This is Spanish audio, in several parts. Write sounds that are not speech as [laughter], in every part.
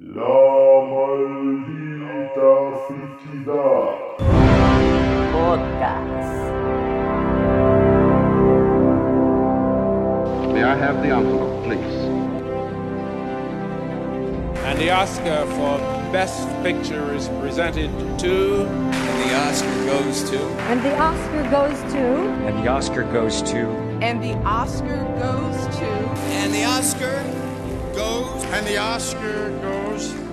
La maldita friquidad. Podcast. May I have the envelope, please? And the Oscar for Best Picture is presented to. And the Oscar goes to. And the Oscar goes to. And the Oscar goes to. And the Oscar goes to. And the Oscar goes. And the Oscar goes.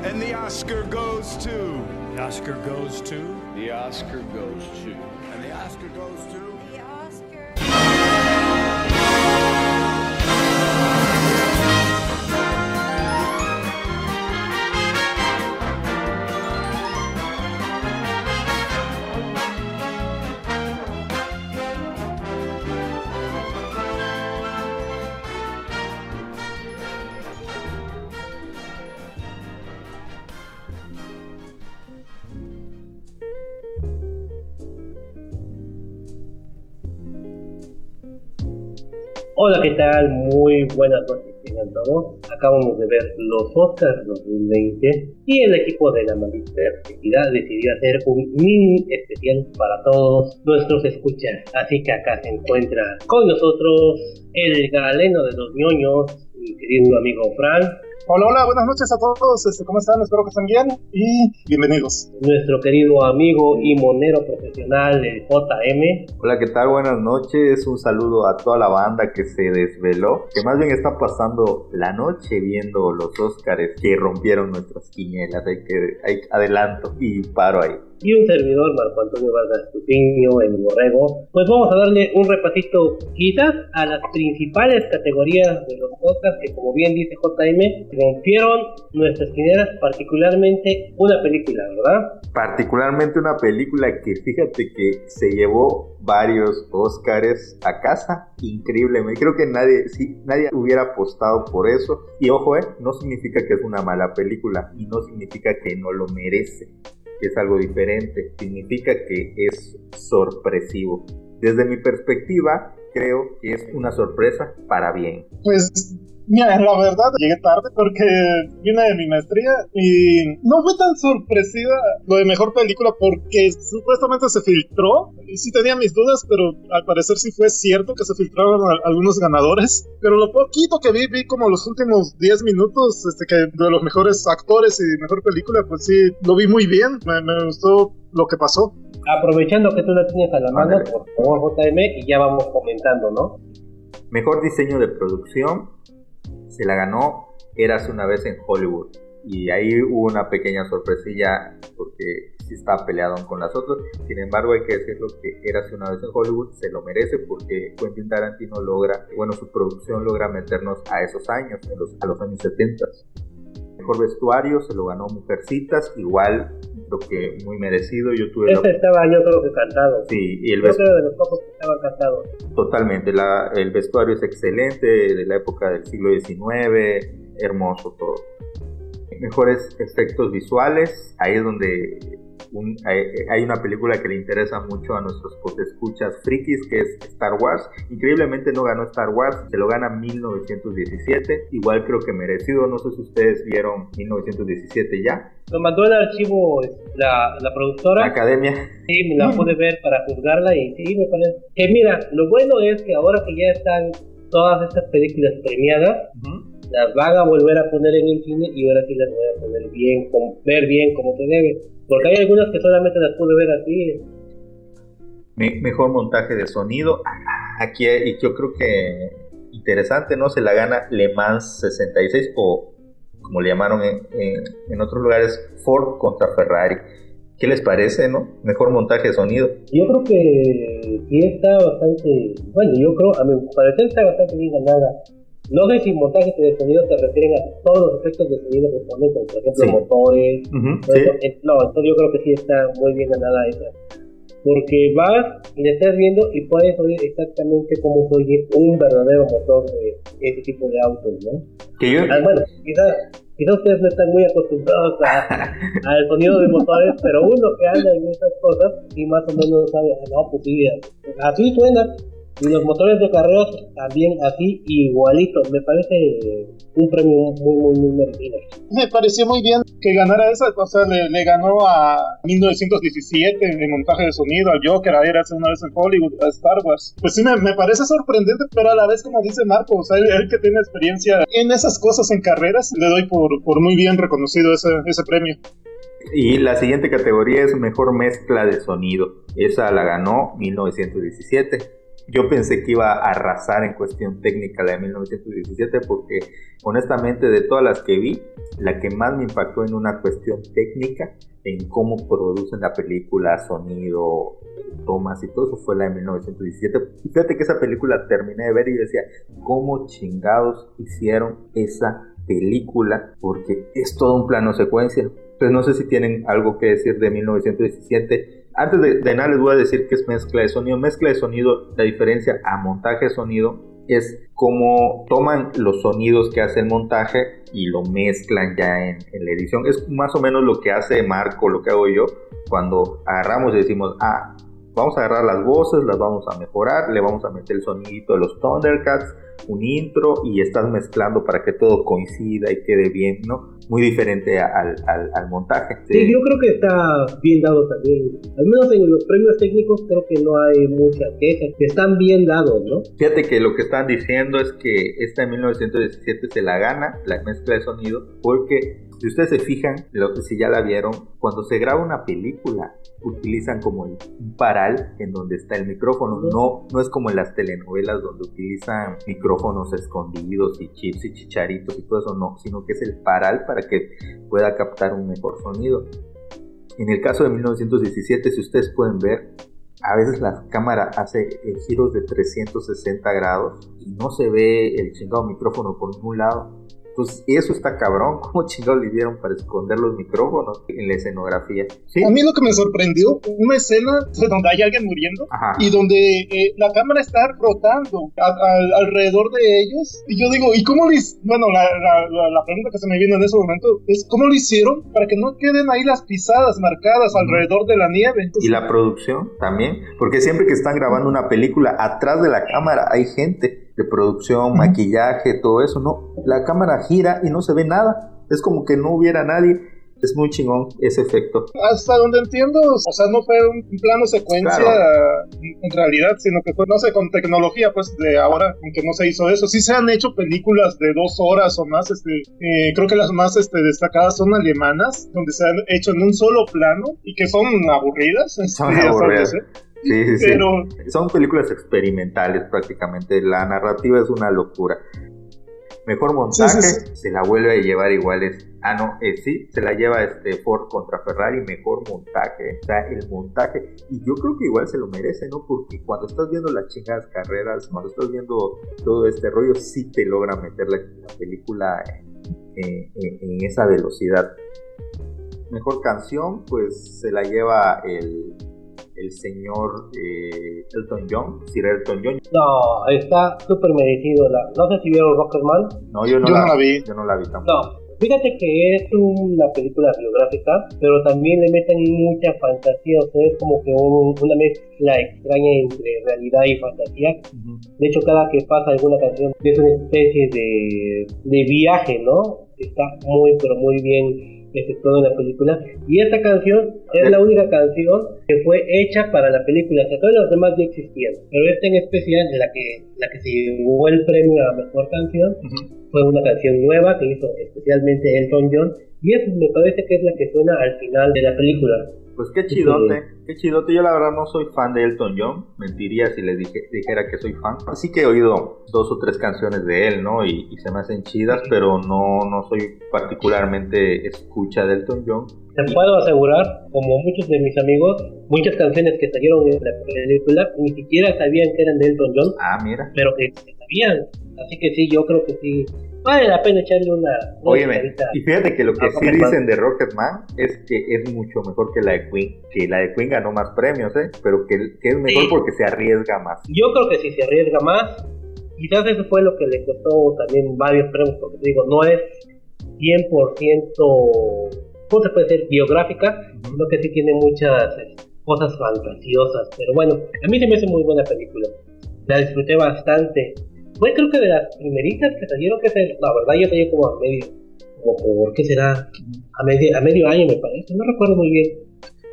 And the Oscar goes to. The Oscar goes to. The Oscar goes to. And the Oscar goes to. Hola, ¿qué tal? Muy buenas noches tengan todos. Acabamos de ver los Oscars 2020 y el equipo de la maldita actividad decidió hacer un mini especial para todos nuestros escuchas. Así que acá se encuentra con nosotros el galeno de los ñoños, mi querido amigo Frank. Hola, hola, buenas noches a todos. Este, ¿Cómo están? Espero que estén bien y bienvenidos. Nuestro querido amigo y monero profesional, el JM. Hola, ¿qué tal? Buenas noches. Un saludo a toda la banda que se desveló, que más bien está pasando la noche viendo los Óscares que rompieron nuestras quinielas. Hay que, hay, adelanto y paro ahí y un servidor, Marco Antonio Vargas Tupiño, el Borrego, pues vamos a darle un repasito quizás a las principales categorías de los Oscars que como bien dice JM, rompieron nuestras quineras, particularmente una película, ¿verdad? Particularmente una película que fíjate que se llevó varios Oscars a casa, increíblemente. Creo que nadie, sí, nadie hubiera apostado por eso. Y ojo, eh, no significa que es una mala película y no significa que no lo merece es algo diferente, significa que es sorpresivo. Desde mi perspectiva, creo que es una sorpresa para bien. Pues Mira, la verdad, llegué tarde porque vine de mi maestría y no fue tan sorpresiva lo de mejor película porque supuestamente se filtró. Y sí tenía mis dudas, pero al parecer sí fue cierto que se filtraron algunos ganadores. Pero lo poquito que vi, vi como los últimos 10 minutos este, que de los mejores actores y mejor película, pues sí, lo vi muy bien. Me, me gustó lo que pasó. Aprovechando que tú la tienes a la mano, por favor, JM, y ya vamos comentando, ¿no? Mejor diseño de producción, se la ganó Eras una vez en Hollywood. Y ahí hubo una pequeña sorpresilla porque sí estaba peleado con las otras. Sin embargo, hay que decirlo que Eras una vez en Hollywood se lo merece porque Quentin Tarantino logra, bueno, su producción logra meternos a esos años, a los, a los años 70. Mejor vestuario se lo ganó Mujercitas, igual creo que muy merecido. Yo tuve este estaba yo creo que cantado. Sí, y el creo de los pocos que estaban cantados. Totalmente, la, el vestuario es excelente, de la época del siglo XIX, hermoso todo. Mejores efectos visuales, ahí es donde un, hay, hay, una película que le interesa mucho a nuestros escuchas frikis, que es Star Wars. Increíblemente no ganó Star Wars, se lo gana 1917. Igual creo que merecido. No sé si ustedes vieron 1917 ya. Lo mandó el archivo la, la productora. La academia. Sí, me la pude ver para juzgarla y sí, me parece. Que mira, lo bueno es que ahora que ya están todas estas películas premiadas, uh -huh. Las van a volver a poner en el cine y ahora sí las voy a poner bien, con, ver bien como se debe. Porque hay algunas que solamente las pude ver así. Me, mejor montaje de sonido. Aquí y yo creo que interesante, ¿no? Se la gana Le Mans 66 o como le llamaron en, en, en otros lugares, Ford contra Ferrari. ¿Qué les parece, no? Mejor montaje de sonido. Yo creo que sí está bastante, bueno, yo creo, a mi parecer está bastante bien ganada. No sé si montaje de sonido se refieren a todos los efectos de sonido que ponen, como por ejemplo Sí. motores. Ujú, todo sí. eso. No, entonces yo creo que sí está muy bien ganada esa. Porque vas y le estás viendo y puedes oír exactamente cómo se oye un verdadero motor de ese tipo de autos, ¿no? Que yo, Ah, bueno, quizás quizá ustedes no están muy acostumbrados a- [laughs] al sonido de motores, pero uno que anda en esas cosas y más o menos sabe, ah, no, pues sí, así suena. Y los motores de carreras también así, igualito. Me parece un premio muy, muy, muy merecido. Me pareció muy bien que ganara esa, o sea, le, le ganó a 1917 en montaje de sonido, al Joker, a ir hace una vez en Hollywood, a Star Wars. Pues sí, me, me parece sorprendente, pero a la vez, como dice Marco, o sea, él, él que tiene experiencia en esas cosas, en carreras, le doy por, por muy bien reconocido ese, ese premio. Y la siguiente categoría es mejor mezcla de sonido. Esa la ganó 1917. Yo pensé que iba a arrasar en cuestión técnica la de 1917 porque honestamente de todas las que vi, la que más me impactó en una cuestión técnica, en cómo producen la película, sonido, tomas y todo eso fue la de 1917. Y fíjate que esa película terminé de ver y decía, ¿cómo chingados hicieron esa película? Porque es todo un plano secuencia. Pues no sé si tienen algo que decir de 1917. Antes de, nada les voy a decir que es mezcla de sonido. Mezcla de sonido, la diferencia a montaje de sonido es como toman los sonidos que hace el montaje y lo mezclan ya en, la edición. Es más o menos lo que hace Marco, lo que hago yo, cuando agarramos y decimos, ah, vamos a agarrar las voces, las vamos a mejorar, le vamos a meter el sonidito de los Thundercats, un intro y estás mezclando para que todo coincida y quede bien, ¿no? Muy diferente al, al, al montaje. Sí, yo creo que está bien dado también. Al menos en los premios técnicos creo que no hay mucha queja, que están bien dados, ¿no? Fíjate que lo que están diciendo es que esta de 1917 se la gana, la mezcla de sonido, porque si ustedes se fijan, lo que si ya la vieron, cuando se graba una película, utilizan como un paral en donde está el micrófono. No, no es como en las telenovelas donde utilizan micrófonos escondidos y chips y chicharitos y todo eso, no, sino que es el paral para que pueda captar un mejor sonido. En el caso de 1917, si ustedes pueden ver, a veces la cámara hace giros de 360 grados y no se ve el chingado micrófono por ningún lado pues eso está cabrón. [laughs] ¿Cómo chingados le dieron para esconder los micrófonos en la escenografía? ¿Sí? A mí lo que me sorprendió, una escena donde hay alguien muriendo Ajá. y donde eh, la cámara está rotando a, a, alrededor de ellos. Y yo digo, ¿y cómo les.? Bueno, la, la, la, pregunta que se me viene en ese momento es: ¿cómo lo hicieron para que no queden ahí las pisadas marcadas alrededor de la nieve? Entonces, y la producción también, porque siempre que están grabando una película, atrás de la cámara hay gente de producción, maquillaje, todo eso, no, la cámara gira y no se ve nada, es como que no hubiera nadie, es muy chingón ese efecto. Hasta donde entiendo, o sea, no fue un plano secuencia claro. en realidad, sino que fue, no sé, con tecnología, pues de ahora, aunque no se hizo eso. Sí se han hecho películas de dos horas o más, este, eh, creo que las más este, destacadas son alemanas, donde se han hecho en un solo plano y que son aburridas. Son este, aburridas. Sí, sí, Pero... sí. Son películas experimentales prácticamente. La narrativa es una locura. Mejor montaje, sí, sí, se la vuelve a llevar igual es. Ah, no, eh, sí, se la lleva este Ford contra Ferrari, mejor montaje. O sea, el montaje. Y yo creo que igual se lo merece, ¿no? Porque cuando estás viendo las chingadas carreras, cuando estás viendo todo este rollo, sí te logra meter la, la película en, en, en esa velocidad. Mejor canción, pues se la lleva el el señor eh, Elton John, Sir Elton John. No, está súper merecido. La, no sé si vieron Rocketman. No, yo no, yo la, no la vi. Yo no la vi tampoco. No. Fíjate que es una película biográfica, pero también le meten mucha fantasía, o sea, es como que un, una mezcla extraña entre realidad y fantasía. Uh -huh. De hecho, cada que pasa alguna canción es una especie de, de viaje, ¿no? Está muy, pero muy bien efectuado en la película. Y esta canción es la única canción que fue hecha para la película. O sea, todas las demás ya existían. Pero esta en especial, la que, la que se llevó el premio a mejor canción, uh -huh. fue una canción nueva que hizo especialmente Elton John. Y eso me parece que es la que suena al final de la película. Pues qué chidote, qué chidote. Yo la verdad no soy fan de Elton John. Mentiría si les dije, dijera que soy fan. Así que he oído dos o tres canciones de él, ¿no? Y, y se me hacen chidas, pero no, no soy particularmente escucha de Elton John. Te puedo asegurar, como muchos de mis amigos, muchas canciones que salieron en la película ni siquiera sabían que eran de Elton John. Ah, mira. Pero que sabían. Así que sí, yo creo que sí vale la pena echarle una. Óyeme, y fíjate que lo que sí dicen de Rocketman es que es mucho mejor que la de Queen. Que la de Queen ganó más premios, ¿eh? Pero que, que es mejor sí. porque se arriesga más. Yo creo que sí se arriesga más. Quizás eso fue lo que le costó también varios premios, porque te digo, no es 100%. ¿Cómo se puede decir? Biográfica, sino que sí tiene muchas cosas fantasiosas. Pero bueno, a mí se me hace muy buena película. La disfruté bastante. Fue creo que de las primeritas que salieron, que se, la verdad yo salió como a medio, como por qué será, a medio, a medio año me parece, no recuerdo muy bien.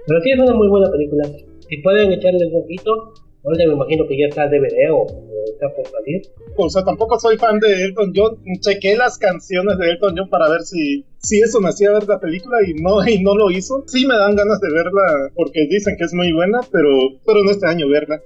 Pero sí es una muy buena película. Si pueden echarle un poquito, ahorita me imagino que ya está DVD o, o está por salir. O sea, tampoco soy fan de Elton John. Chequé las canciones de Elton John para ver si, si eso me hacía ver la película y no, y no lo hizo. Sí me dan ganas de verla porque dicen que es muy buena, pero, pero no este año verla.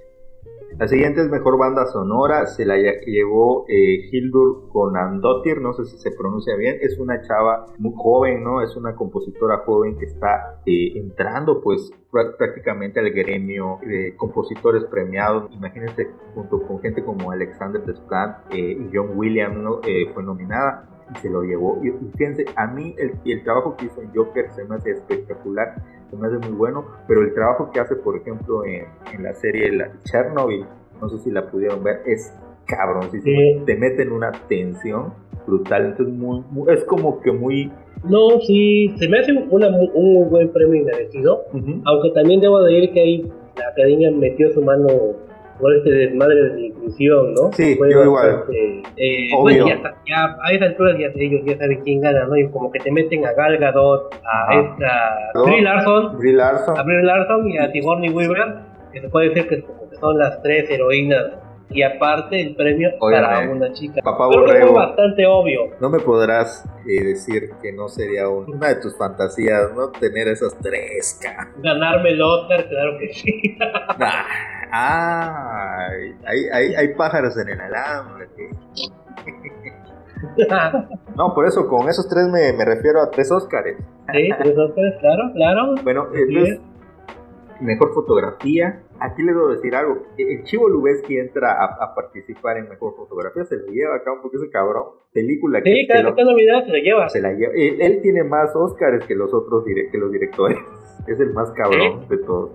La siguiente es Mejor Banda Sonora, se la lle- llevó eh, Hildur Conandottir, no sé si se pronuncia bien, es una chava muy joven, ¿no? Es una compositora joven que está eh, entrando pues prá- prácticamente al gremio de compositores premiados, imagínense junto con gente como Alexander Desplat eh, y John Williams. Eh, fue nominada y se lo llevó. Y, fíjense, a mí el, el trabajo que hizo en Joker se me hace espectacular, se me hace muy bueno, pero el trabajo que hace, por ejemplo, en, en la serie la Chernobyl, no sé si la pudieron ver, es cabrón, Sí. te mete en una tensión brutal, entonces muy, muy- es como que muy... No, sí, se me hace una un muy buen premio inmerecido, Ujú. aunque también debo de decir que ahí la academia metió su mano por este desmadre de la inclusión, ¿no? Sí, Fue yo igual. bastante, eh, Obvio. bueno, ya, ya a esa altura ya ellos ya saben quién gana, ¿no? Y como que te meten a Gal Gadot, a Ajá. esta ¿No? Brie Larson, Brie Larson, a Brie Larson y a Sigourney Weaver, que se puede decir que son las tres heroínas. Y aparte el premio para una chica. Papá Creo que fue Borrego. bastante obvio. no me podrás eh, decir que no sería un- una de tus fantasías, ¿no? Tener esas tres, ca- Ganarme el Oscar, claro que sí. [laughs] Ah, ay, hay, hay, hay pájaros en el alambre. [laughs] No, por eso, con esos tres me, me refiero a tres Óscares. Sí, tres Oscars, claro, claro. Bueno, entonces, mejor fotografía. Aquí les debo decir algo. El Chivo Lubeski entra a, a participar en mejor fotografía. Se lo lleva acá un poco ese cabrón. Película que, Sí, cada Navidad se lo lleva. se la lleva. Él, él tiene más Óscares que los otros que los directores. [laughs] Es el más cabrón de todos.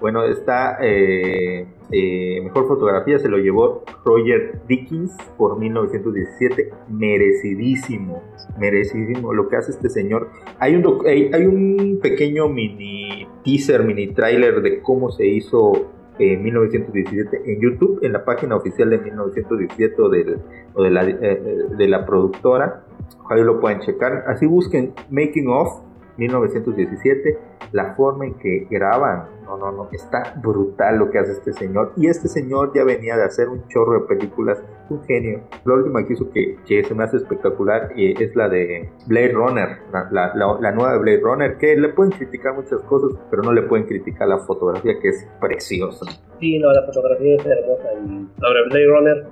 Bueno, está eh, eh, mejor fotografía se lo llevó Roger Dickens por 1917, merecidísimo, merecidísimo lo que hace este señor. Hay un doc- hay, un pequeño mini teaser, mini trailer de cómo se hizo en 1917 en YouTube, en la página oficial de 1917 o, del- o de, la, eh, eh, de la productora. Ojalá lo pueden checar. Así busquen Making of 1917, la forma en que graban, no, no, no, está brutal lo que hace este señor. Y este señor ya venía de hacer un chorro de películas, un genio. La última que hizo que, que se me hace espectacular eh, es la de Blade Runner, la, la- la- la nueva de Blade Runner, que le pueden criticar muchas cosas, pero no le pueden criticar la fotografía que es preciosa. Sí, no, la fotografía es hermosa. Y sobre Blade Runner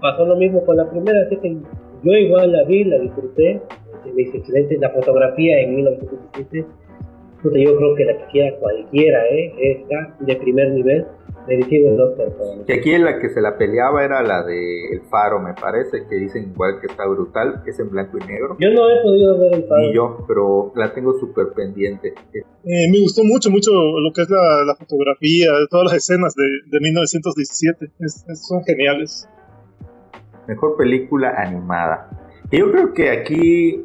pasó lo mismo con la primera, así que yo igual la vi, la disfruté. Se me hizo excelente la fotografía en 1917. Puta, yo creo que la quisiera cualquiera, ¿eh? Esta de primer nivel, merecido el Oscar. Que aquí la que se la peleaba era la de El Faro, me parece, que dicen igual que está brutal, que es en blanco y negro. Yo no he podido ver el Ni yo, pero la tengo súper pendiente. Eh, me gustó mucho, mucho lo que es la, la fotografía, todas las escenas de, de 1917. Es- es- son geniales. Mejor película animada. Yo creo que aquí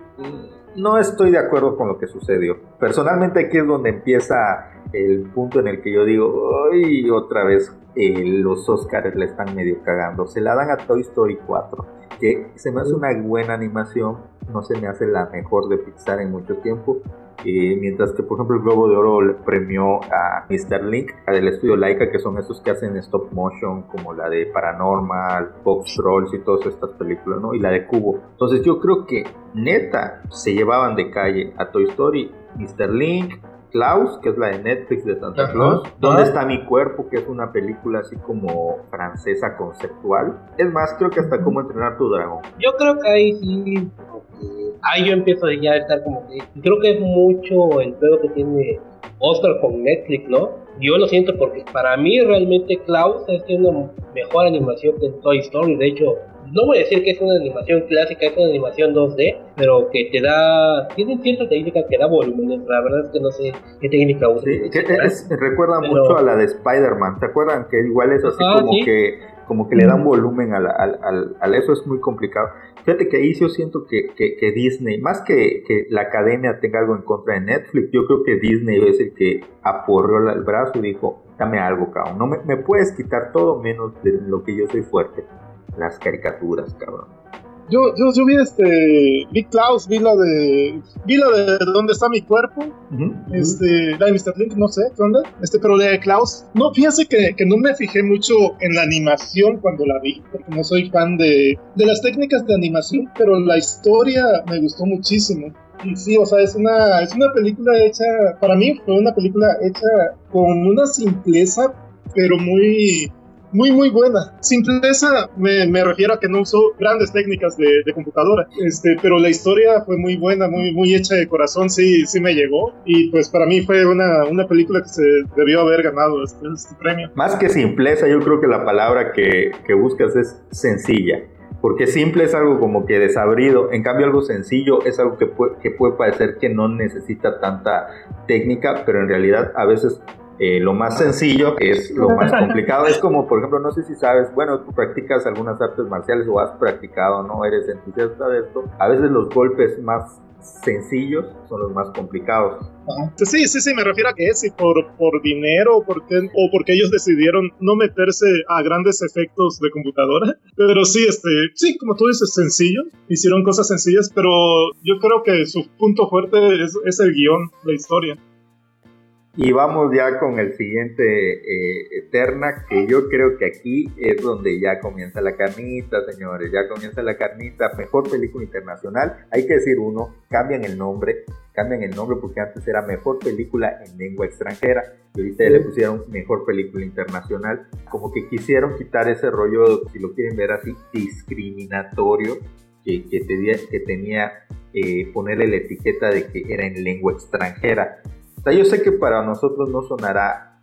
no estoy de acuerdo con lo que sucedió. Personalmente aquí es donde empieza el punto en el que yo digo, ay, otra vez eh, los Oscars le están medio cagando. Se la dan a Toy Story 4, que se me hace una buena animación, no se me hace la mejor de Pixar en mucho tiempo. Eh, mientras que, por ejemplo, el Globo de Oro premió a Mr. Link, a del estudio Laika, que son esos que hacen stop motion, como la de Paranormal, Box Trolls y todas estas películas, ¿no? Y la de Cubo. Entonces, yo creo que neta se llevaban de calle a Toy Story, Mr. Link, Klaus, que es la de Netflix de Santa Ajá. Claus, ¿Dónde está mi cuerpo? que es una película así como francesa conceptual. Es más, creo que hasta cómo entrenar tu dragón. Yo creo que ahí sí, ahí yo empiezo ya a estar como que, creo que es mucho el pedo que tiene Oscar con Netflix, ¿no? Yo lo siento porque para mí realmente Klaus es una mejor animación que Toy Story, de hecho, no voy a decir que es una animación clásica, es una animación 2D, pero que te da, tiene cierta técnica que da volúmenes, la verdad es que no sé qué técnica usa. Sí, recuerda Pero- mucho a la de Spider-Man. ¿Se acuerdan que igual es así Ajá, como sí. que como que le dan volumen al, al, al- al- eso es muy complicado. Fíjate que ahí yo siento que, que, que Disney, más que, que la academia tenga algo en contra de Netflix, yo creo que Disney es el que aporreó el brazo y dijo, dame algo, cabrón. No me, me puedes quitar todo menos de lo que yo soy fuerte. Las caricaturas, cabrón. Yo, yo, yo vi este. Vi Klaus, vi la de. Vi la de ¿Dónde está mi cuerpo? Este. La de Mr. Link, no sé, ¿qué onda? Este, pero la de Klaus. No, fíjense que, que no me fijé mucho en la animación cuando la vi, porque no soy fan de, de las técnicas de animación, pero la historia me gustó muchísimo. Y sí, o sea, es una, es una película hecha, para mí fue una película hecha con una simpleza, pero muy, muy, muy buena. Simpleza me, me refiero a que no usó grandes técnicas de, de, computadora, este, pero la historia fue muy buena, muy, muy hecha de corazón, sí, sí me llegó. Y pues para mí fue una, una película que se debió haber ganado este, este premio. Más que simpleza, yo creo que la palabra que, que buscas es sencilla. Porque simple es algo como que desabrido, en cambio algo sencillo es algo que puede, que puede parecer que no necesita tanta técnica, pero en realidad a veces eh, lo más sencillo es lo más complicado. Es como, por ejemplo, no sé si sabes, bueno, tú practicas algunas artes marciales o has practicado, ¿no? Eres entusiasta de esto. A veces los golpes más sencillos son los más complicados. Sí, sí, sí, me refiero a que es por, por dinero porque, o porque ellos decidieron no meterse a grandes efectos de computadora. Pero sí, este, sí, como tú dices, sencillo. Hicieron cosas sencillas, pero yo creo que su punto fuerte es, es el guion, la historia. Y vamos ya con el siguiente eh, Eterna, que yo creo que aquí es donde ya comienza la carnita, señores, ya comienza la carnita, mejor película internacional, hay que decir uno, cambian el nombre, cambian el nombre porque antes era mejor película en lengua extranjera y ahorita ya le pusieron mejor película internacional, como que quisieron quitar ese rollo, si lo quieren ver así, discriminatorio que, que tenía, que tenía eh, ponerle la etiqueta de que era en lengua extranjera. O sea, yo sé que para nosotros no sonará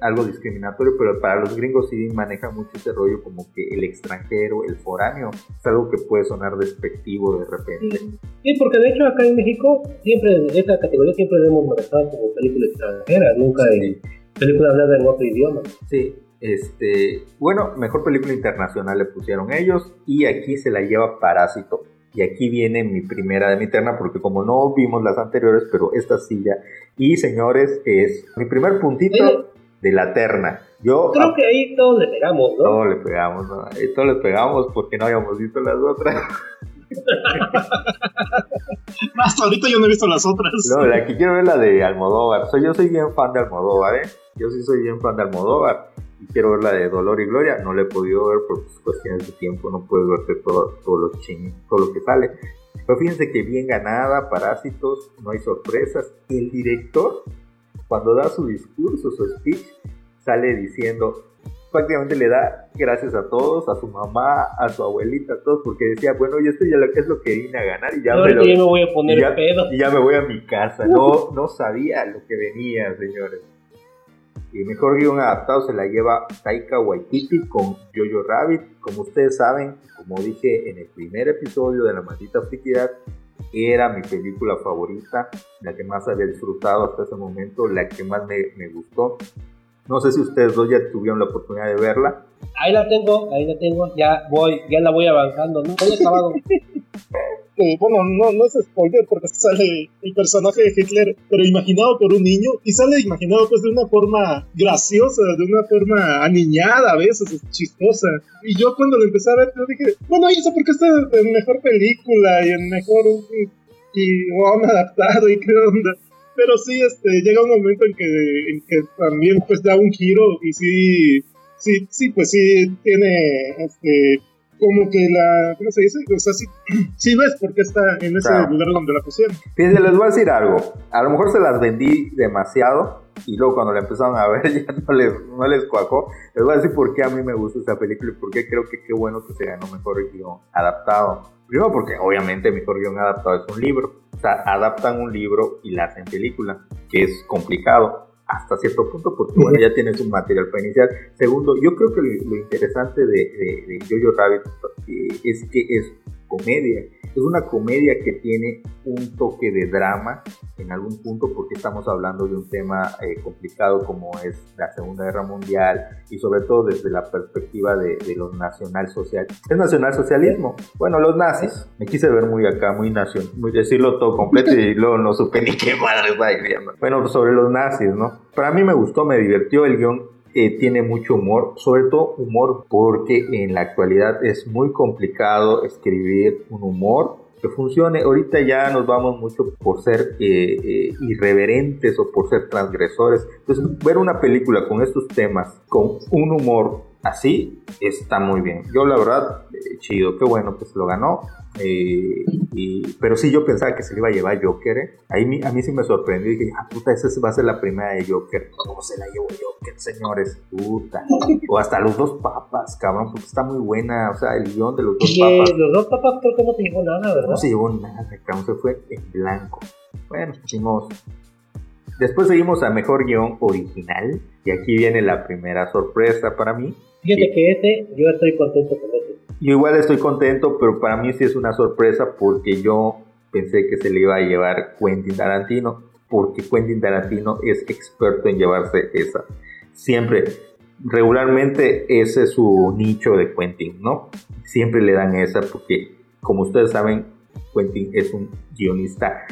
algo discriminatorio, pero para los gringos sí manejan mucho ese rollo como que el extranjero, el foráneo, es algo que puede sonar despectivo de repente. Sí, sí porque de hecho acá en México siempre, esta categoría siempre hemos manejado como película extranjera, nunca sí. en película hablada en otro idioma. Sí, este, bueno, mejor película internacional le pusieron ellos y aquí se la lleva Parásito. Y aquí viene mi primera de mi terna, porque como no vimos las anteriores, pero esta sí ya. Y señores, es mi primer puntito de la terna. Yo creo que ahí todos le pegamos, ¿no? Todos le pegamos, ¿no? Todos le pegamos porque no habíamos visto las otras. [laughs] Hasta ahorita yo no he visto las otras. No, la que quiero ver la de Almodóvar. Soy, yo soy bien fan de Almodóvar, ¿eh? Yo sí soy bien fan de Almodóvar. Y quiero ver la de Dolor y Gloria. No la he podido ver por cuestiones de tiempo. No puedo verte todo, todo, lo ching, todo lo que sale. Pero fíjense que bien ganada, Parásitos, no hay sorpresas. El director, cuando da su discurso, su speech, sale diciendo, prácticamente le da gracias a todos, a su mamá, a su abuelita, a todos, porque decía, bueno, yo esto ya lo que es lo que vine a ganar y ya, no, me, lo, me voy a poner y ya, pedo. y ya me voy a mi casa. [laughs] No, no sabía lo que venía, señores. Y mejor guion adaptado se la lleva Taika Waititi con Jojo Rabbit. Como ustedes saben, como dije en el primer episodio de La Maldita Friquidad, era mi película favorita, la que más había disfrutado hasta ese momento, la que más me, me gustó. No sé si ustedes dos ya tuvieron la oportunidad de verla. Ahí la tengo, ahí la tengo, ya voy, ya la voy avanzando, ¿no? Estoy acabado. [laughs] bueno, no, no es spoiler porque sale el personaje de Hitler, pero imaginado por un niño, y sale imaginado pues de una forma graciosa, de una forma aniñada a veces, chistosa. Y yo cuando lo empecé a ver, yo dije, bueno, ¿y eso porque está en mejor película y en mejor y guion adaptado y qué onda? Pero sí, este, llega un momento en que, en que también pues da un giro y sí, sí, sí, pues sí tiene, este, como que la, ¿cómo se dice? O sea, sí, [clears throat] sí ves por qué está en ese Claro. lugar donde la pusieron. Fíjense, les voy a decir algo. A lo mejor se las vendí demasiado y luego cuando la empezaron a ver [laughs] ya no les, no les cuajó. Les voy a decir por qué a mí me gusta esta película y por qué creo que qué bueno que se ganó mejor guion adaptado. Primero porque obviamente mejor guion adaptado es un libro. O sea, adaptan un libro y la hacen película, que es complicado hasta cierto punto porque bueno, [laughs] ya tienes un material para iniciar. Segundo, yo creo que lo, lo interesante de, de, de Jojo Rabbit eh, es que es comedia. Es una comedia que tiene un toque de drama en algún punto porque estamos hablando de un tema eh, complicado como es la Segunda Guerra Mundial y sobre todo desde la perspectiva de, de los nacionalsocial. ¿Es nacionalsocialismo? Bueno, los nazis. Me quise ver muy acá, muy nación, muy decirlo todo completo y luego no supe ni qué madre está diciendo. Bueno, sobre los nazis, ¿no? Para mí me gustó, me divirtió el guion eh, tiene mucho humor, sobre todo humor porque en la actualidad es muy complicado escribir un humor que funcione. Ahorita ya nos vamos mucho por ser eh, eh, irreverentes o por ser transgresores. Entonces, ver una película con estos temas, con un humor así, está muy bien. Yo la verdad, eh, chido, qué bueno que se lo ganó. Eh, y, pero sí, yo pensaba que se le iba a llevar Joker. ¿eh? Ahí a mí sí me sorprendió. Dije, ah, puta, esa va a ser la primera de Joker. ¿Cómo se la llevó Joker, señores? Puta. O hasta los dos papas, cabrón, porque está muy buena. O sea, el guion de los dos papas. Los dos papas creo que no se llevó nada, ¿verdad? No se llevó nada, cabrón. Se fue en blanco. Bueno, hicimos. Después seguimos a mejor guion original. Y aquí viene la primera sorpresa para mí. Fíjate que ese, yo estoy contento con ese. Yo igual estoy contento, pero para mí sí es una sorpresa porque yo pensé que se le iba a llevar Quentin Tarantino, porque Quentin Tarantino es experto en llevarse esa. Siempre, regularmente ese es su nicho de Quentin, ¿no? Siempre le dan esa porque, como ustedes saben, Quentin es un guionista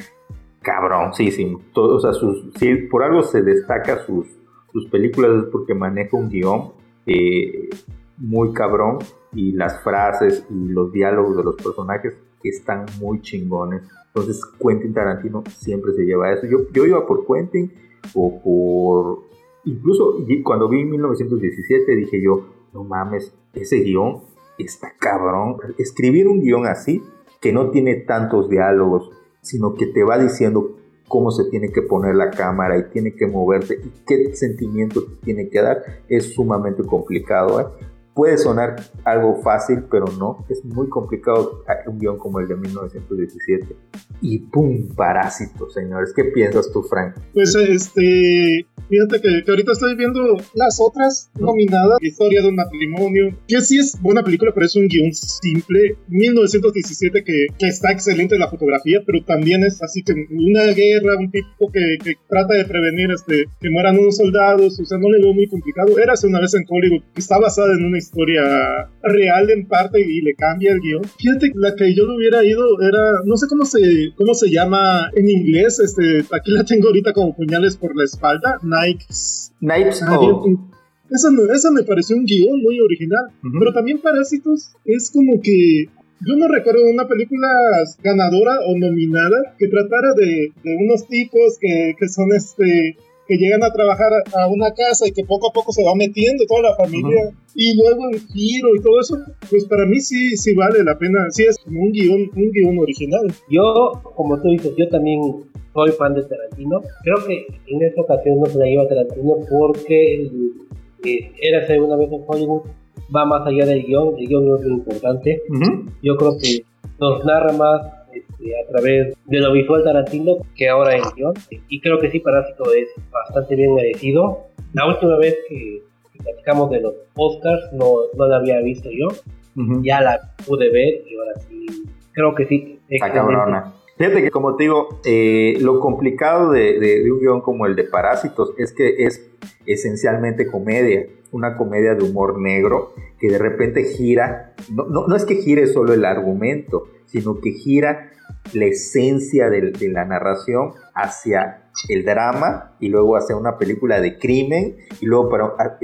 cabroncísimo. Todo, o sea, sus, si por algo se destaca sus, sus películas es porque maneja un guion eh, muy cabrón y las frases y los diálogos de los personajes están muy chingones. Entonces Quentin Tarantino siempre se lleva eso. Yo, yo iba por Quentin o por... Incluso cuando vi 1917 dije yo, no mames, ese guion está cabrón. Escribir un guion así, que no tiene tantos diálogos, sino que te va diciendo cómo se tiene que poner la cámara y tiene que moverse y qué sentimientos tiene que dar, es sumamente complicado. ¿eh? Puede sonar algo fácil, pero no. Es muy complicado un guion como el de 1917. Y ¡pum! Parásito, señores. ¿Qué piensas tú, Frank? Pues este. Fíjate que, ahorita estoy viendo las otras nominadas. Historia de un matrimonio. Que sí es buena película, pero es un guion simple. 1917 que, que está excelente la fotografía, pero también es así que una guerra, un tipo que, que trata de prevenir este, que mueran unos soldados. O sea, no le veo muy complicado. Era hace una vez en Hollywood. Está basada en una historia real en parte y le cambia el guion. Fíjate, la que yo le hubiera ido era, no sé cómo se, cómo se llama en inglés, este, aquí la tengo ahorita como puñales por la espalda, Knives. Knives ah, esa, esa, me pareció un guion muy original, pero también Parásitos es como que yo no recuerdo una película ganadora o nominada que tratara de, de unos tipos que, que son este que llegan a trabajar a una casa y que poco a poco se va metiendo toda la familia y luego el giro y todo eso, pues para mí sí, sí vale la pena, sí es como un guion, un guion original. Yo, como tú dices, yo también soy fan de Tarantino. Creo que en esta ocasión no se la lleva Tarantino porque eh, era ser una vez en Hollywood va más allá del guion, el guion es muy importante. Yo creo que nos narra más a través de lo visual Tarantino que ahora en guion. Y creo que sí, Parásito es bastante bien merecido. La última vez que, platicamos de los Oscars no, no la había visto yo. Ya la pude ver y ahora sí, creo que sí. Está cabrona. Fíjate que como te digo, eh, lo complicado de, de, un guion como el de Parásitos es que es esencialmente comedia, una comedia de humor negro que de repente gira, no, no, no es que gire solo el argumento, sino que gira la esencia de, la narración hacia el drama y luego hacia una película de crimen y luego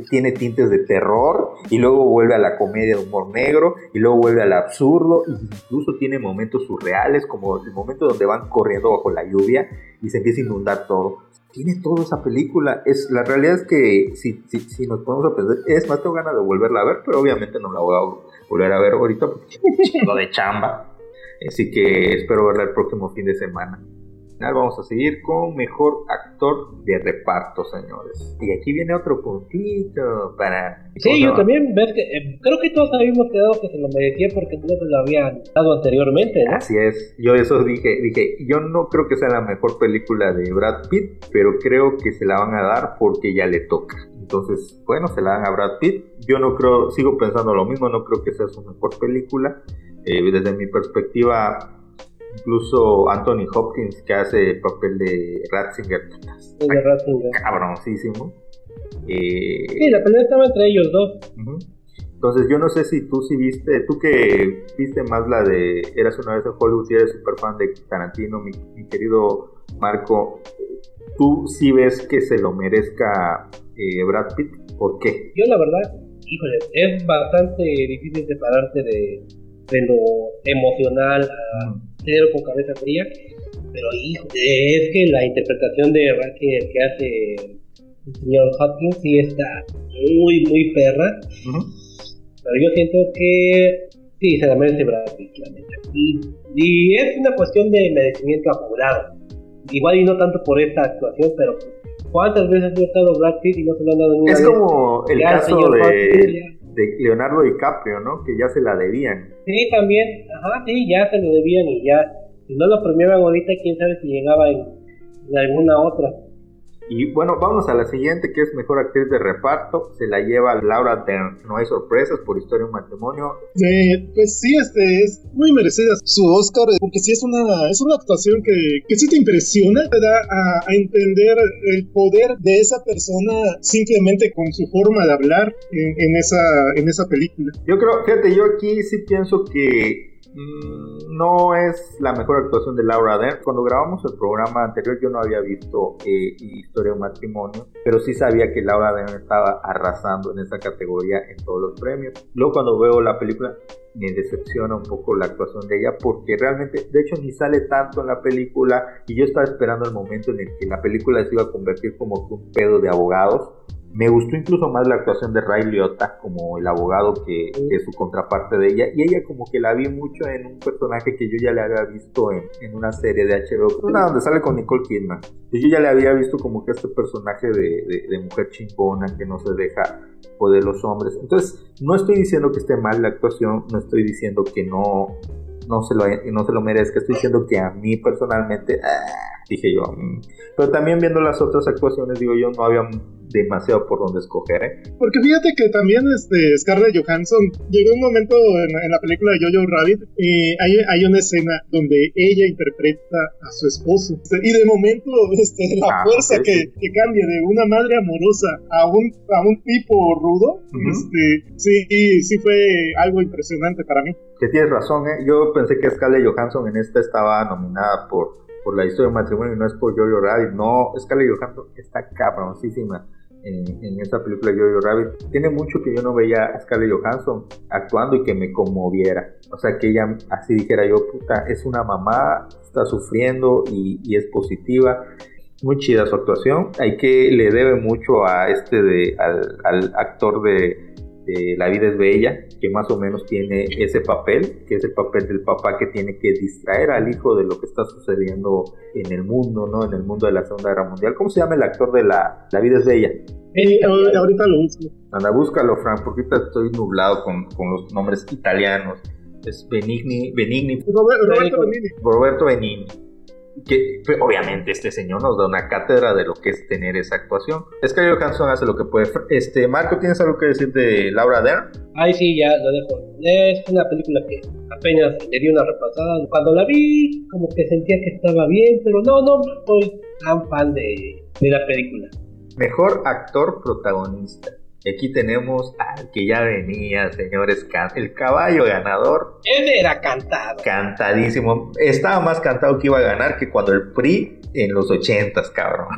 tiene tintes de terror y luego vuelve a la comedia de humor negro y luego vuelve al absurdo e incluso tiene momentos surreales como el momento donde van corriendo bajo la lluvia y se empieza a inundar todo. Tiene toda esa película. Es, la realidad es que si, si, si nos ponemos a pensar, es más, tengo ganas de volverla a ver, pero obviamente no la voy a volver a ver ahorita porque lo de chamba. Así que espero verla el próximo fin de semana. Vamos a seguir con mejor actor de reparto, señores. Y aquí viene otro puntito para. Sí, yo también ves que eh, creo que todos habíamos quedado que se lo merecía porque no se lo habían dado anteriormente, ¿no? Así es. Yo eso dije, dije, yo no creo que sea la mejor película de Brad Pitt, pero creo que se la van a dar porque ya le toca. Entonces, bueno, se la dan a Brad Pitt. Yo no creo, sigo pensando lo mismo, no creo que sea su mejor película. Eh, desde mi perspectiva, incluso Anthony Hopkins, que hace el papel de Ratzinger, de Ratzinger. cabroncísimo. Eh, sí, la pelea estaba entre ellos dos. Entonces, yo no sé si tú sí viste, tú que viste más la de Eras una vez en Hollywood y eres súper fan de Tarantino, mi, querido Marco, ¿tú sí ves que se lo merezca eh, Brad Pitt ¿Por qué? Yo la verdad, híjole, es bastante difícil separarte de, de lo emocional a cero con cabeza fría, pero hijo, es que la interpretación de Rachel que hace el señor Hopkins sí está muy, muy perra. Pero yo siento que sí, se la merece Brad Pitt, la neta. Y, y es una cuestión de merecimiento apurado. Igual y no tanto por esta actuación, pero ¿cuántas veces no ha estado Brad Pitt y no se lo han dado ninguna Es vez? como el Ya, caso de, Hopkins. De Leonardo DiCaprio, ¿no? Que ya se la debían. Sí, también. Ajá, sí, ya se lo debían y ya. Si no lo premiaban ahorita, quién sabe si llegaba en, en alguna otra. Y bueno, vamos a la siguiente, que es Mejor Actriz de Reparto. Se la lleva Laura Dern. No hay sorpresas por Historia de un Matrimonio. Eh, pues sí, este es muy merecida su Oscar, eh, porque sí es una, es una actuación que, que sí te impresiona, te da a, a entender el poder de esa persona simplemente con su forma de hablar en, en esa, en esa película. Yo creo, fíjate, yo aquí sí pienso que no es la mejor actuación de Laura Dern. Cuando grabamos el programa anterior yo no había visto eh, Historia de un matrimonio, pero sí sabía que Laura Dern estaba arrasando en esa categoría en todos los premios. Luego cuando veo la película me decepciona un poco la actuación de ella porque realmente, de hecho, ni sale tanto en la película y yo estaba esperando el momento en el que la película se iba a convertir como un pedo de abogados. Me gustó incluso más la actuación de Ray Liotta como el abogado que, que es su contraparte de ella. Y ella como que la vi mucho en un personaje que yo ya le había visto en, en una serie de HBO, una donde sale con Nicole Kidman. Y yo ya le había visto como que este personaje de, de, de mujer chingona que no se deja poder los hombres. Entonces, no estoy diciendo que esté mal la actuación, no estoy diciendo que no, no, se, lo, no se lo merezca, estoy diciendo que a mí personalmente, ah, dije yo. mm. Pero también viendo las otras actuaciones, digo yo, no había demasiado por donde escoger, ¿eh? Porque fíjate que también este, Scarlett Johansson llegó un momento en, en la película de Jojo Rabbit y hay, hay una escena donde ella interpreta a su esposo Este, y de momento este, la Ah, fuerza ok, que, sí. que cambia de una madre amorosa a un, a un tipo rudo, Ujú. este, sí, sí fue algo impresionante para mí. Que tienes razón, ¿eh? Yo pensé que Scarlett Johansson en esta estaba nominada por, por la historia de matrimonio y no es por Jojo Rabbit. No, Scarlett Johansson está cabroncísima en, en esta película Jojo Rabbit. Tiene mucho que yo no veía a Scarlett Johansson actuando y que me conmoviera. O sea, que ella así dijera yo, puta, es una mamá, está sufriendo y, es positiva. Muy chida su actuación. Hay que le debe mucho a este de al actor de, de La vida es bella, que más o menos tiene ese papel, que es el papel del papá que tiene que distraer al hijo de lo que está sucediendo en el mundo, ¿no? En el mundo de la Segunda Guerra Mundial. ¿Cómo se llama el actor de La, la vida es bella? Eh, ahor- ahorita lo busco. Anda, búscalo, Frank, porque ahorita estoy nublado con, con los nombres italianos. Es Benigni, Benigni, Robert- Roberto Benigni. Roberto Benigni. Que pues, obviamente este señor nos da una cátedra de lo que es tener esa actuación. Scarlett Johansson hace lo que puede. Este, Marco, ¿tienes algo que decir de Laura Dern? Ay, sí, ya lo dejo. Es una película que apenas le di una repasada. Cuando la vi, como que sentía que estaba bien, pero no, no soy tan fan de, de la película. Mejor actor protagonista. Y aquí tenemos al que ya venía, señores, el caballo ganador, Ese era cantado. cantadísimo. Estaba más cantado que iba a ganar que cuando el PRI en los ochentas, cabrón.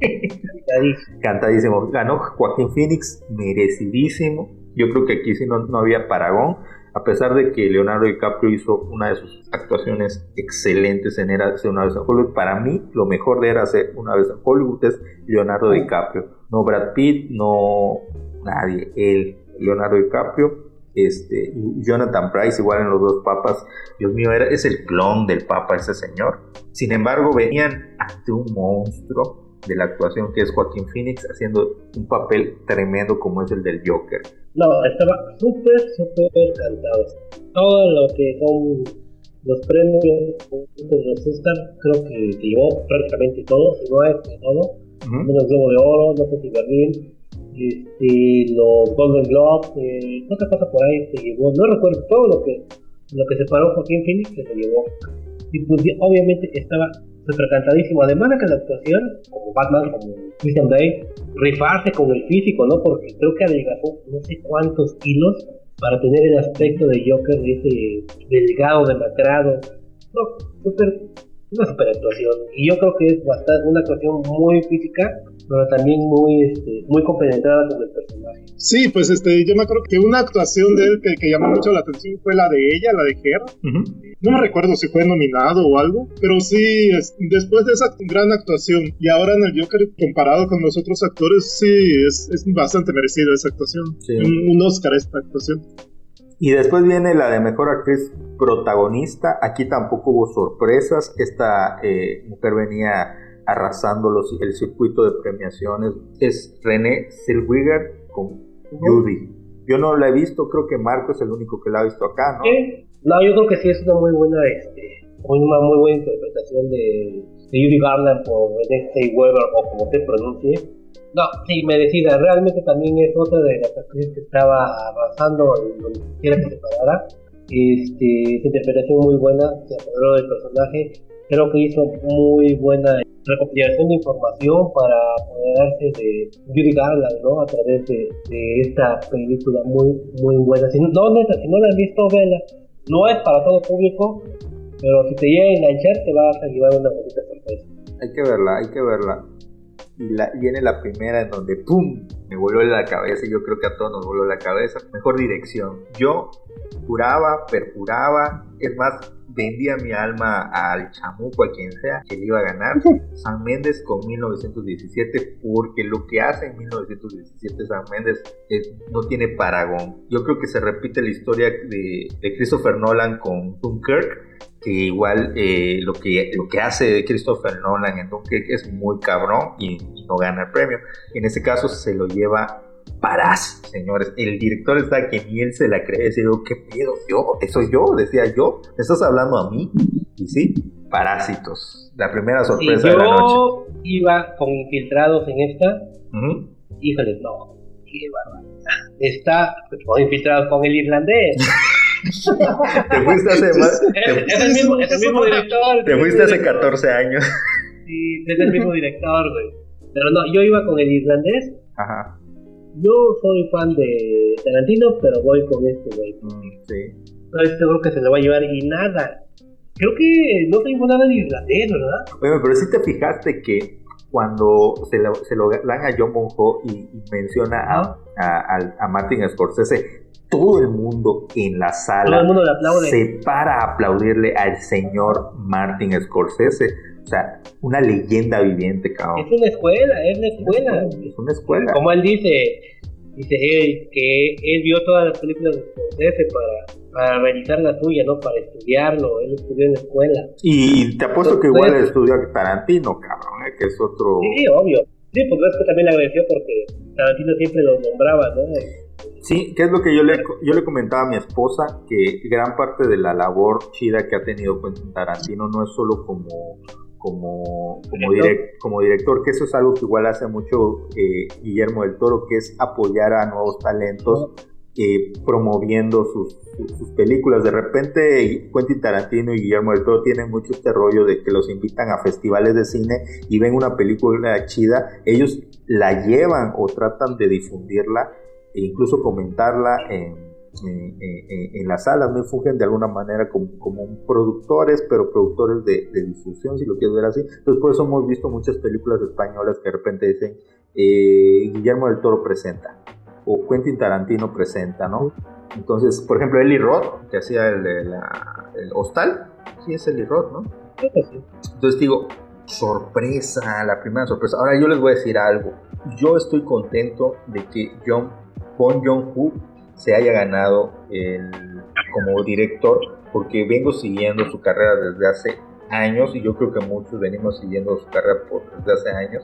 Cantadísimo. Cantadísimo. Ganó Joaquín Phoenix, merecidísimo. Yo creo que aquí sí no, no había paragón. A pesar de que Leonardo DiCaprio hizo una de sus actuaciones excelentes en Érase una vez en Hollywood, para mí lo mejor de Érase una vez en Hollywood es Leonardo DiCaprio. No Brad Pitt, no nadie. Él, Leonardo DiCaprio. Este, Jonathan Price, igual en los dos papas, Dios mío, era, es el clon del papa ese señor. Sin embargo, venían ante un monstruo de la actuación que es Joaquín Phoenix haciendo un papel tremendo como es el del Joker. No, estaba súper, súper cantado. Todo lo que son los premios de los Oscar, creo que llevó prácticamente todo, si no es que todo. Menos Globo de Oro, no sé si Berlín, este, los Golden Globes, eh, otra cosa por ahí se llevó, no recuerdo todo lo que lo que separó Joaquín Phoenix se llevó. Y pues obviamente estaba súper cantadísimo, además de que la actuación, como Batman, como Christian Bale, rifarse con el físico, ¿no? Porque creo que adelgazó no sé cuántos kilos para tener el aspecto de Joker, de ese delgado, demacrado. No, súper una super actuación. Y yo creo que es bastante, una actuación muy física, pero también muy, este, muy compenetrada con el personaje. Sí, pues este, yo me acuerdo que una actuación de él que, que llamó mucho la atención fue la de ella, la de Ger. No me recuerdo si fue nominado o algo, pero sí, es- después de esa gran actuación y ahora en el Joker comparado con los otros actores, sí, es, es bastante merecida esa actuación. Sí. Un, un Oscar esta actuación. Y después viene la de mejor actriz protagonista. Aquí tampoco hubo sorpresas. Esta eh, mujer venía arrasando los, el circuito de premiaciones. Es René Zellweger con Judy. Yo no la he visto, creo que Marco es el único que la ha visto acá, ¿no? No, yo creo que sí es una muy buena, este, una muy buena interpretación de, de Judy Garland por Renée Zellweger o como se pronuncie. No, sí, merecida. Realmente también es otra de las actrices que estaba en donde quiera que se parara. Este, su interpretación muy buena, se apoderó del personaje. Creo que hizo muy buena recopilación de información para apoderarse de Judy Garland, ¿no? A través de, esta película muy, muy buena. Si no, si no la han visto, véanla. No es para todo público, pero si te llega a enganchar, te vas a llevar una bonita sorpresa. Hay que verla, hay que verla. Y la, viene la primera en donde ¡pum! Me voló la cabeza y yo creo que a todos nos voló la cabeza. Mejor dirección. Yo juraba, perjuraba, es más, vendía mi alma al chamuco, a quien sea, que le iba a ganar. [laughs] San Méndez con 1917, porque lo que hace en 1917 San Méndez es- no tiene paragón. Yo creo que se repite la historia de, de Christopher Nolan con Dunkirk, que igual eh, lo, que, lo que hace Christopher Nolan en Dunkirk es muy cabrón y, y no gana el premio. En este caso se lo lleva Parás, señores. El director está que ni él se la cree. Decía, ¿qué pedo? ¿Yo? ¿Eso yo? Decía yo. ¿Me estás hablando a mí? Y sí, Parásitos. La primera Si sorpresa de la noche. yo iba con infiltrados en esta, Ujú. híjole, no, qué barbaridad. Está con infiltrados con el irlandés. [laughs] Te fuiste hace más. es, es el mismo, es el mismo director. Te fuiste hace 14 años. Sí, es el mismo director, güey. Pero no, yo iba con el irlandés. Ajá. Yo soy fan de Tarantino, pero voy con este, güey. Mm, sí. Entonces seguro que se lo va a llevar y nada. Creo que no tengo nada de irlandés, ¿verdad? Oye, pero si te fijaste que cuando se lo, se lo dan a John Bonho y, y menciona a, a, a- a Martin Scorsese, todo el mundo en la sala mundo se para a aplaudirle al señor Martin Scorsese. O sea, una leyenda viviente, cabrón. Es una escuela, es una escuela. Es una escuela. Como él dice, dice él que él vio todas las películas de Scorsese para, para realizar la suya, ¿no? Para estudiarlo. Él estudió en la escuela. Y te apuesto que igual estudió a Tarantino, cabrón, ¿eh? que es otro... Sí, obvio. Sí, pues es que también le agradeció porque Tarantino siempre lo nombraba, ¿no? Sí, que es lo que yo le, yo le comentaba a mi esposa, que gran parte de la labor chida que ha tenido Quentin Tarantino no es solo como, como, como, Director. direct- como director, que eso es algo que igual hace mucho eh, Guillermo del Toro, que es apoyar a nuevos talentos, eh, promoviendo sus, sus- sus películas. De repente Quentin Tarantino y Guillermo del Toro tienen mucho este rollo de que los invitan a festivales de cine y ven una película chida, ellos la llevan o tratan de difundirla e incluso comentarla en, en, en- en las salas, no fungen de alguna manera como, como productores, pero productores de, de difusión, si lo quieres ver así. Entonces, por eso hemos visto muchas películas españolas que de repente dicen eh, Guillermo del Toro presenta o Quentin Tarantino presenta, ¿no? Entonces, por ejemplo, Eli Roth, que hacía el, de la- el Hostal, sí es Eli Roth, ¿no? Entonces digo, sorpresa, la primera sorpresa. Ahora yo les voy a decir algo. Yo estoy contento de que John, Bon Joon-ho se haya ganado el, como director, porque vengo siguiendo su carrera desde hace años y yo creo que muchos venimos siguiendo su carrera por, desde hace años.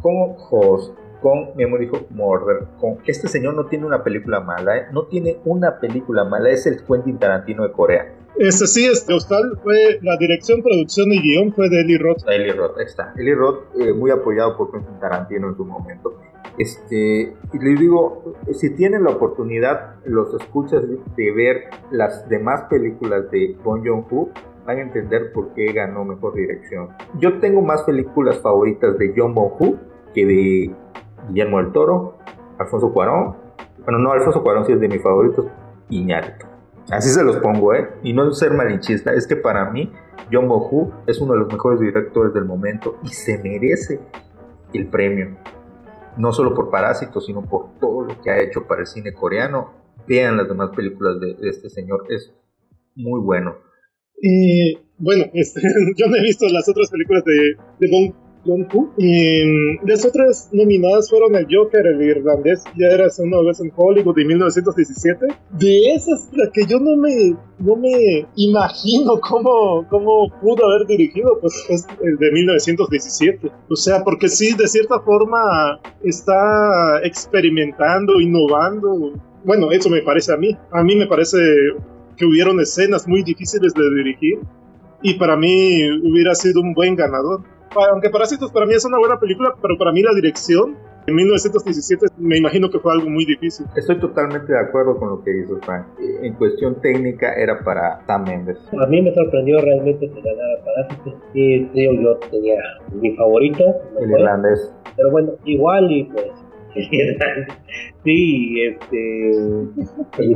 Con Host, con Memory of Murder, con este señor no tiene una película mala, ¿eh? no tiene una película mala, es el Quentin Tarantino de Corea. Este sí, este Hostal fue la dirección, producción y guion fue de Eli Roth. Eli Roth, está. Eli Roth, eh, muy apoyado por Quentin Tarantino en su momento. Este, y les digo, si tienen la oportunidad, los escuchas de ver las demás películas de Bon Joon-ho, van a entender por qué ganó mejor dirección. Yo tengo más películas favoritas de John Bon-ho que de Guillermo del Toro, Alfonso Cuarón. Bueno, no, Alfonso Cuarón sí es de mis favoritos, Iñárritu. Así se los pongo, ¿eh? Y no ser malinchista, es que para mí John Bohu es uno de los mejores directores del momento y se merece el premio. No solo por Parásitos, sino por todo lo que ha hecho para el cine coreano. Vean las demás películas de, este señor, es muy bueno. Y bueno, este, [laughs] yo no he visto las otras películas de, de Bong Joon-ho. Y mm, las otras nominadas fueron El Joker, el irlandés, ya eras una vez en Hollywood de 1917. De esas, la que yo no me, no me imagino cómo, cómo pudo haber dirigido, pues es el de 1917. O sea, porque sí, de cierta forma está experimentando, innovando. Bueno, eso me parece a mí. A mí me parece que hubieron escenas muy difíciles de dirigir y para mí hubiera sido un buen ganador. Aunque Parásitos para mí es una buena película, pero para mí la dirección en 1917 me imagino que fue algo muy difícil. Estoy totalmente de acuerdo con lo que dice Frank. En cuestión técnica era para Sam Mendes. A mí me sorprendió realmente que ganara Parásitos. Y digo, yo tenía mi favorito. El irlandés. Pero bueno, igual y pues. [laughs] sí, este.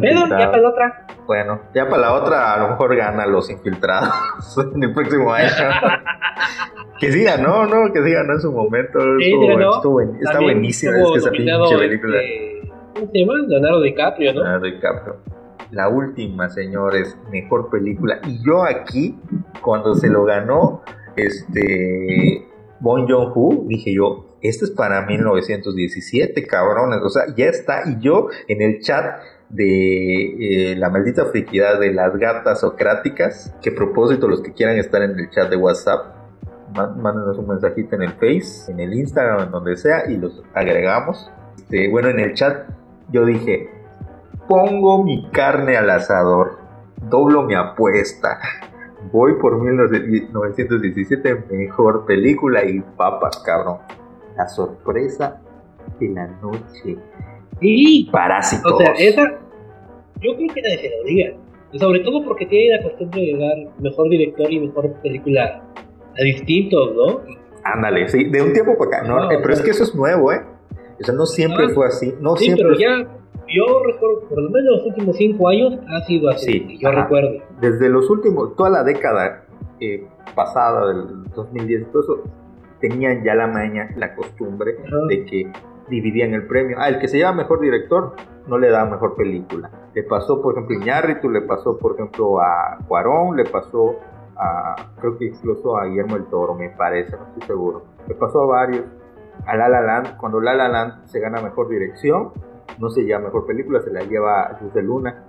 Pero ya para la otra. Bueno, ya para la otra a lo mejor gana los infiltrados [laughs] en el próximo año. [laughs] que sí ganó, ¿no? Que sí ganó en su momento. Sí, Estuvo- ganó. estuvo está buenísima es que esa pinche película. este, ¿Cómo se llama? Leonardo DiCaprio, ¿no? Leonardo DiCaprio. La última, señores, mejor película. Y yo aquí, cuando se lo ganó, este, Bon Joon-ho, dije yo, este es para 1917, cabrones. O sea, ya está. Y yo en el chat de eh, la maldita friquidad de las gatas socráticas, que propósito, los que quieran estar en el chat de WhatsApp, má- mándenos un mensajito en el Face, en el Instagram, en donde sea, y los agregamos. Este, bueno, en el chat yo dije, pongo mi carne al asador, doblo mi apuesta. Voy por 1917, mejor película y papas, cabrón. La sorpresa de la noche. Sí, Parásitos. o sea, esa. Yo creo que nadie se lo diga. Y sobre todo porque tiene la costumbre de dar mejor director y mejor película a distintos, ¿no? Ándale, sí, de un tiempo para acá. No, No, eh, pero es que eso es nuevo, ¿eh? O sea, no siempre Ah, fue así. No sí, siempre. pero ya. Yo recuerdo, por lo menos los últimos cinco años ha sido así. Sí, yo ajá. recuerdo. desde los últimos, toda la década eh, pasada del 2010, todo eso, tenían ya la maña, la costumbre de que dividían el premio. Ah, el que se lleva mejor director no le da mejor película. Le pasó, por ejemplo, a Iñárritu, le pasó, por ejemplo, a Cuarón, le pasó a, creo que incluso a Guillermo el Toro, me parece, no estoy seguro. Le pasó a varios. A La La Land, cuando La La Land se gana mejor dirección, no se lleva mejor película, se la lleva Luz de Luna.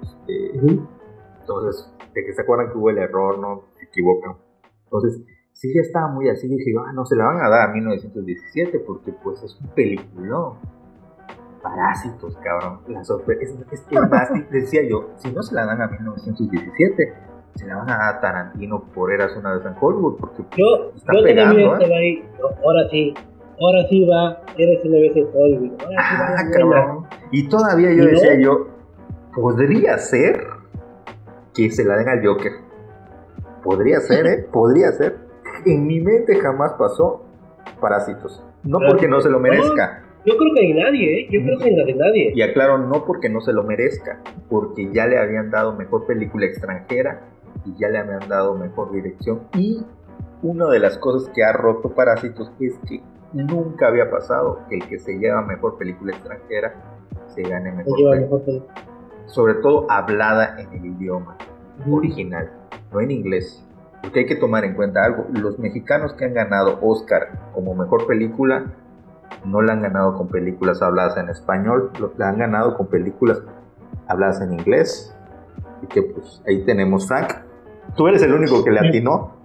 Este, entonces, de que se acuerdan que hubo el error, no se equivocan. Entonces, sí, ya estaba muy así. Dije, ah, no se la van a dar a 1917 porque, pues, es un peliculón. Parásitos, cabrón. La sorpresa es, es que más, [laughs] decía yo, si no se la dan a 1917, se la van a dar a Tarantino por Eras una vez en Hollywood, porque pues, Yo, está yo pegando, ¿eh? ahí. Ahora sí, ahora sí va. Eres una vez en Hollywood. Ahora sí va Ah, buena. cabrón. Y todavía yo ¿Y no? decía yo, podría ser que se la den al Joker. Podría ser, ¿eh? Podría ser. En mi mente jamás pasó Parásitos. No Claro. porque no se lo merezca. Yo creo que en nadie, ¿eh? Yo creo que de nadie. Y aclaro, no porque no se lo merezca, porque ya le habían dado mejor película extranjera y ya le habían dado mejor dirección. Y una de las cosas que ha roto Parásitos es que nunca había pasado que el que se lleva mejor película extranjera se gane mejor película. Sobre todo hablada en el idioma original, no en inglés. Porque hay que tomar en cuenta algo, los mexicanos que han ganado Oscar como mejor película no la han ganado con películas habladas en español, la han ganado con películas habladas en inglés. Y que pues ahí tenemos Frank. Tú eres el único que le atinó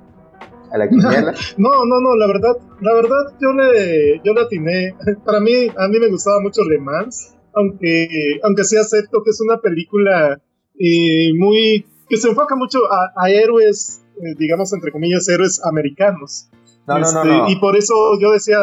a la [laughs] quiniela. No, no, no, la verdad, la verdad yo le, yo le atiné. [laughs] Para mí, a mí me gustaba mucho Le Mans, aunque, aunque sí acepto que es una película eh, muy, que se enfoca mucho a, a héroes, digamos entre comillas, héroes americanos. No, no, no, Este, no. Y por eso yo decía,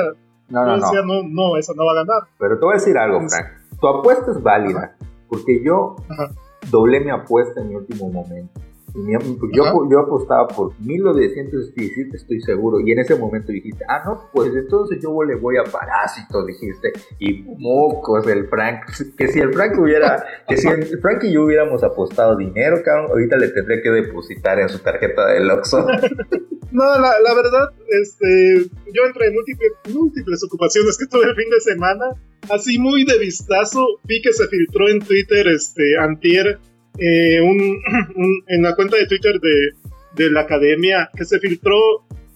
No, yo no, decía, no. no, no, eso no va a ganar. Pero te voy a decir algo, Frank. Tu apuesta es válida. Porque yo Ajá. doblé mi apuesta en mi último momento. Mi- yo, yo apostaba por 1917, estoy seguro. Y en ese momento dijiste, ah, no, pues entonces yo le voy a Parásito, dijiste. Y mocos, el Frank. Que si el Frank hubiera, que si el Frank y yo hubiéramos apostado dinero, cabrón, ahorita le tendría que depositar en su tarjeta del Oxxo. [laughs] No, la, la verdad, este, yo entré en múltiples, múltiples ocupaciones que tuve el fin de semana. Así muy de vistazo, vi que se filtró en Twitter, este, antier, eh, un, [clears throat] un- en la cuenta de Twitter de, de la academia, que se filtró,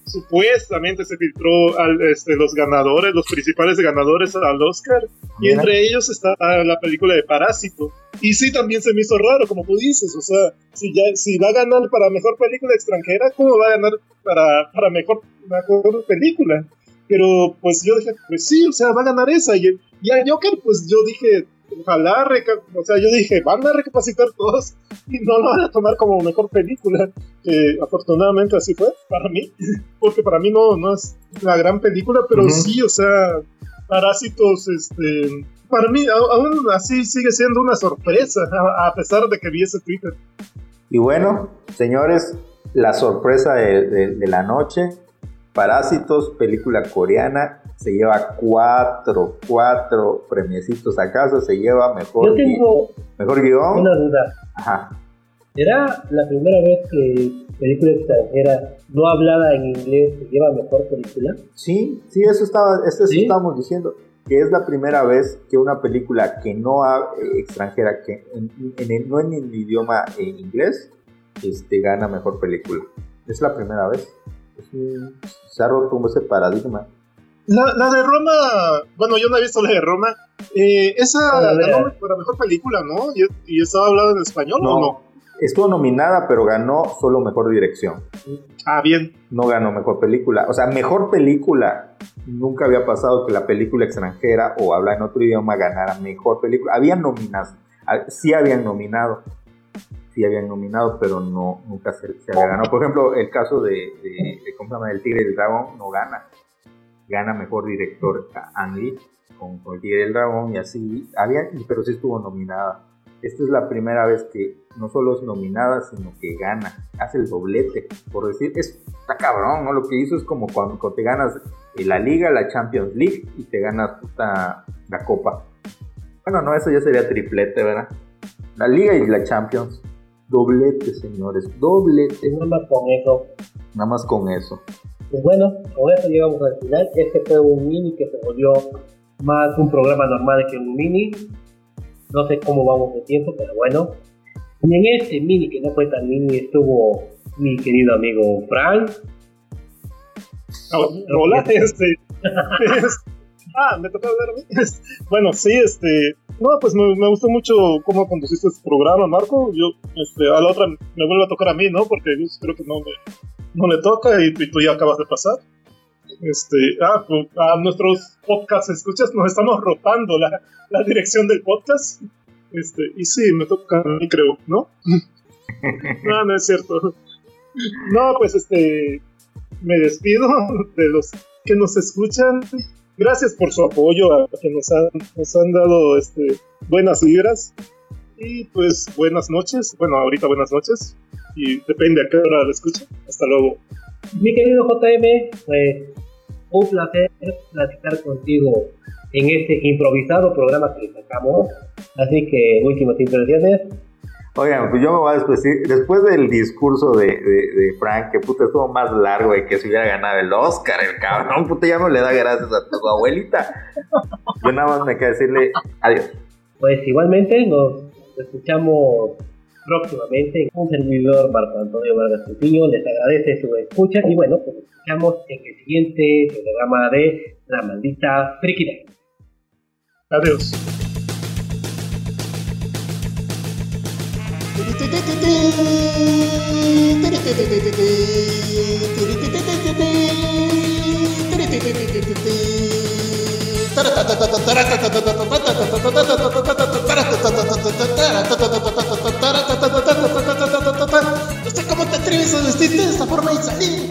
supuestamente se filtró al, este, los ganadores, los principales ganadores al Oscar, y entre ellos está la película de Parásito. Y sí, también se me hizo raro, como tú dices, o sea, si, ya, si va a ganar para mejor película extranjera, ¿cómo va a ganar para, para mejor, mejor película? Pero pues yo dije, pues sí, o sea, va a ganar esa. Y, y a Joker, pues yo dije, ojalá, o sea, yo dije, van a recapacitar todos y no lo van a tomar como mejor película. Que afortunadamente así fue para mí, [laughs] porque para mí no, no es la gran película, pero sí, o sea, Parásitos, este, para mí aún así sigue siendo una sorpresa, a, a pesar de que vi ese Twitter. Y bueno, señores, la sorpresa de, de- de la noche, Parásitos, película coreana, se lleva cuatro, cuatro premiecitos a casa, se lleva mejor, Yo tengo mejor guion. una duda. Ajá. ¿Será la primera vez que película extranjera no hablada en inglés se lleva mejor película? Sí, sí, eso estaba, eso ¿Sí? estábamos diciendo, que es la primera vez que una película que no ha, eh, extranjera, que en- en el- no en el idioma en inglés, este, gana mejor película. Es la primera vez. Es un- se ha roto ese paradigma. La, la de Roma, bueno, yo no he visto la de Roma. Eh, esa Ah, la ganó para mejor película, ¿no? ¿Y, y estaba hablada en español o no? Estuvo nominada, pero ganó solo mejor dirección. Ah, bien. No ganó mejor película. O sea, mejor película. Nunca había pasado que la película extranjera o habla en otro idioma ganara mejor película. Habían nominadas. ah, Sí habían nominado. Sí habían nominado, pero no nunca se, se había ganado. Por ejemplo, el caso de, de, de. El Tigre y el Dragón no gana. Gana mejor director a Ang Lee con, con el Tigre y el Dragón y así. Había, pero sí estuvo nominada. Esta es la primera vez que no solo es nominada, sino que gana. Hace el doblete. Por decir, es, está cabrón, ¿no? Lo que hizo es como cuando, cuando te ganas la Liga, la Champions League y te ganas puta, la Copa. Bueno, no, eso ya sería triplete, ¿verdad? La Liga y la Champions. Doblete, señores. Doblete. Nada más con eso. Nada más con eso. Pues bueno, con eso llegamos al final. Este fue un mini que se volvió más un programa normal que un mini. No sé cómo vamos de tiempo, pero bueno. Y en este mini que no fue tan mini estuvo mi querido amigo Frank. Ah, Hola, [laughs] este. es- ah, me toca hablar a mí. [laughs] bueno, sí, este. No, pues me, me gustó mucho cómo conduciste este programa, Marco. Yo, este, a la otra me vuelve a tocar a mí, ¿no? Porque yo creo que no, me, no le toca y, y tú ya acabas de pasar. Este, ah, pues, a nuestros podcast escuchas nos estamos rotando la, la dirección del podcast. Este, y sí, me toca a mí, creo, ¿no? [laughs] no, no es cierto. No, pues este, me despido de los que nos escuchan. Gracias por su apoyo, a que nos han, nos han dado este, buenas vibras. Y pues buenas noches. Bueno, ahorita buenas noches. Y depende a qué hora lo escuchen. Hasta luego. Mi querido JM, pues un placer platicar contigo en este improvisado programa que sacamos. Así que últimas impresiones. Oigan, pues yo me voy a despedir. Después del discurso de, de, de Frank, que puta estuvo más largo y que se hubiera ganado el Oscar, el cabrón, puta ya no le da gracias a tu abuelita. Yo nada más me queda decirle adiós. Pues igualmente nos escuchamos próximamente. Un servidor Marco Antonio Vargas Coutinho les agradece su escucha y bueno, pues nos escuchamos en el siguiente programa de La Maldita Friquidad. Adiós. [laughs] de esta forma y salir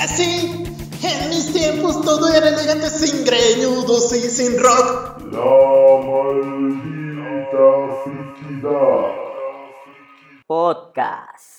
así. En mis tiempos todo era elegante sin greñudos y sin rock. La maldita friquidad. Podcast.